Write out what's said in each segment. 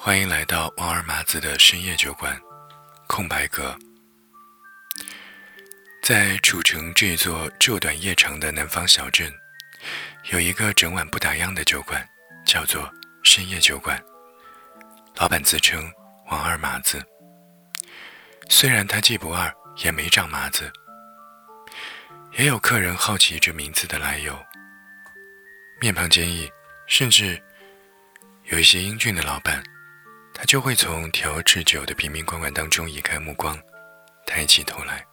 欢迎来到王二麻子的深夜酒馆，空白格。在楚城这座昼短夜长的南方小镇，有一个整晚不打烊的酒馆，叫做深夜酒馆。老板自称王二麻子，虽然他既不二，也没长麻子。也有客人好奇这名字的来由，面庞坚毅，甚至有一些英俊的老板。他就会从调制酒的瓶瓶罐罐当中移开目光，抬起头来，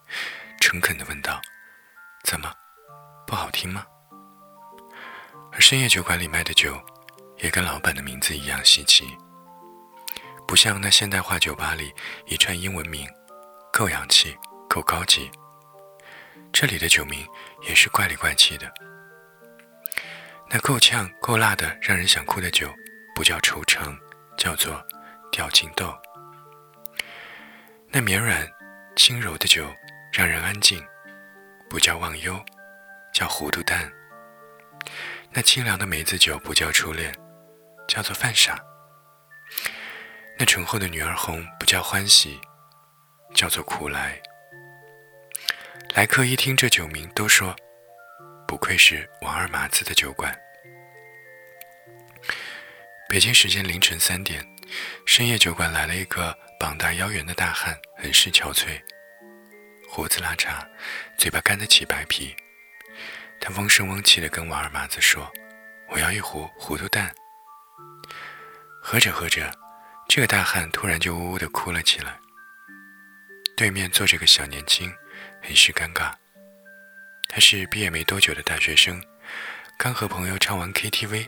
诚恳地问道：“怎么，不好听吗？”而深夜酒馆里卖的酒，也跟老板的名字一样稀奇，不像那现代化酒吧里一串英文名，够洋气，够高级。这里的酒名也是怪里怪气的，那够呛、够辣的，让人想哭的酒，不叫愁肠，叫做。吊情豆，那绵软轻柔的酒让人安静，不叫忘忧，叫糊涂蛋；那清凉的梅子酒不叫初恋，叫做犯傻；那醇厚的女儿红不叫欢喜，叫做苦来。来客一听这酒名，都说不愧是王二麻子的酒馆。北京时间凌晨三点。深夜酒馆来了一个膀大腰圆的大汉，很是憔悴，胡子拉碴，嘴巴干得起白皮。他嗡声嗡气地跟王二麻子说：“我要一壶糊涂蛋。”喝着喝着，这个大汉突然就呜呜地哭了起来。对面坐着个小年轻，很是尴尬。他是毕业没多久的大学生，刚和朋友唱完 KTV，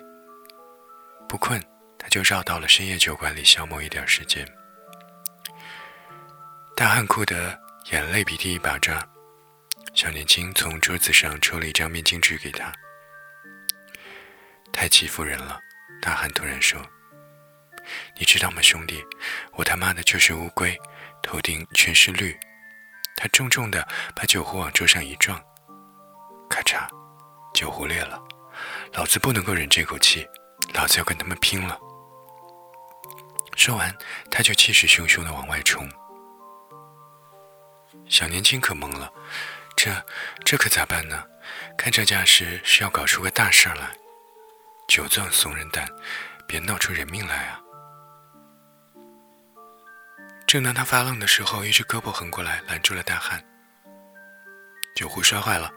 不困。就绕到了深夜酒馆里消磨一点时间。大汉哭得眼泪鼻涕一把抓，小年轻从桌子上抽了一张面巾纸给他。太欺负人了！大汉突然说：“你知道吗，兄弟，我他妈的就是乌龟，头顶全是绿。”他重重的把酒壶往桌上一撞，咔嚓，酒壶裂了。老子不能够忍这口气，老子要跟他们拼了！说完，他就气势汹汹地往外冲。小年轻可懵了，这这可咋办呢？看这架势是要搞出个大事来。酒壮怂人胆，别闹出人命来啊！正当他发愣的时候，一只胳膊横过来拦住了大汉。酒壶摔坏了，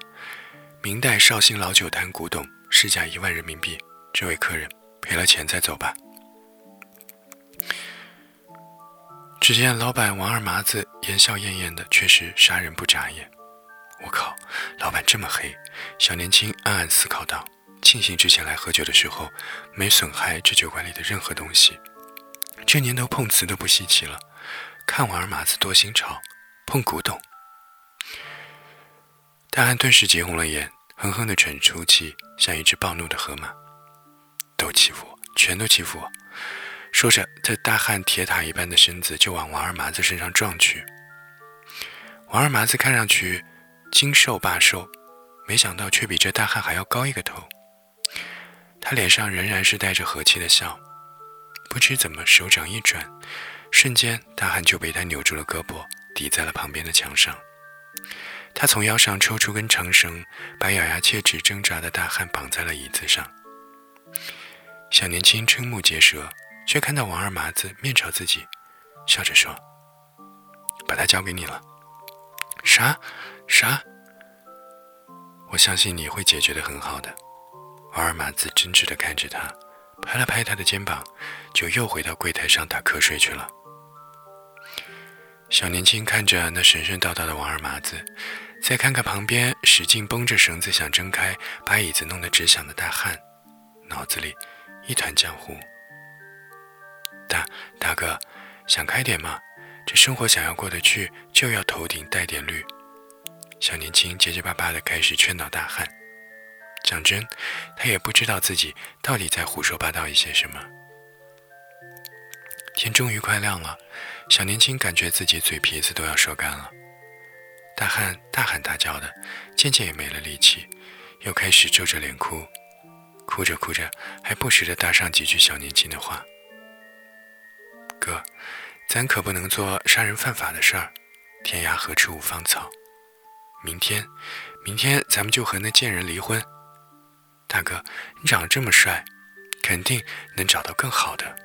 明代绍兴老酒坛古董，市价一万人民币。这位客人赔了钱再走吧。只见老板王二麻子言笑晏晏的，却是杀人不眨眼。我靠，老板这么黑！小年轻暗暗思考道：“庆幸之前来喝酒的时候没损害这酒馆里的任何东西。这年头碰瓷都不稀奇了，看王二麻子多新潮，碰古董。”大汉顿时急红了眼，哼哼的喘出气，像一只暴怒的河马。都欺负我，全都欺负我！说着，这大汉铁塔一般的身子就往王二麻子身上撞去。王二麻子看上去精瘦罢瘦，没想到却比这大汉还要高一个头。他脸上仍然是带着和气的笑，不知怎么手掌一转，瞬间大汉就被他扭住了胳膊，抵在了旁边的墙上。他从腰上抽出根长绳，把咬牙切齿挣扎的大汉绑在了椅子上。小年轻瞠目结舌。却看到王二麻子面朝自己，笑着说：“把他交给你了。”“啥？啥？”“我相信你会解决的很好的。”王二麻子真挚的看着他，拍了拍他的肩膀，就又回到柜台上打瞌睡去了。小年轻看着那神神叨叨的王二麻子，再看看旁边使劲绷着绳子想挣开、把椅子弄得直响的大汉，脑子里一团浆糊。大大哥，想开点嘛，这生活想要过得去，就要头顶带点绿。小年轻结结巴巴的开始劝导大汉。讲真，他也不知道自己到底在胡说八道一些什么。天终于快亮了，小年轻感觉自己嘴皮子都要说干了。大汉大喊大叫的，渐渐也没了力气，又开始皱着脸哭，哭着哭着还不时的搭上几句小年轻的话。咱可不能做杀人犯法的事儿。天涯何处无芳草？明天，明天咱们就和那贱人离婚。大哥，你长得这么帅，肯定能找到更好的。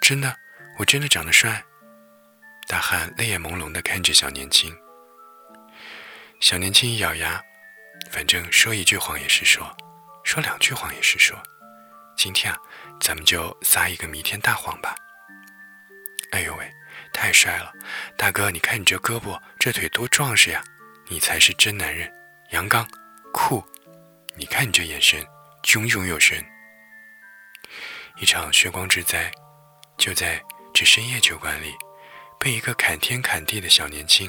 真的，我真的长得帅。大汉泪眼朦胧地看着小年轻。小年轻一咬牙，反正说一句谎也是说，说两句谎也是说。今天啊，咱们就撒一个弥天大谎吧。哎呦喂！太帅了，大哥，你看你这胳膊这腿多壮实呀！你才是真男人，阳刚酷。你看你这眼神，炯炯有神。一场血光之灾，就在这深夜酒馆里，被一个砍天砍地的小年轻，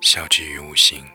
晓之于无形。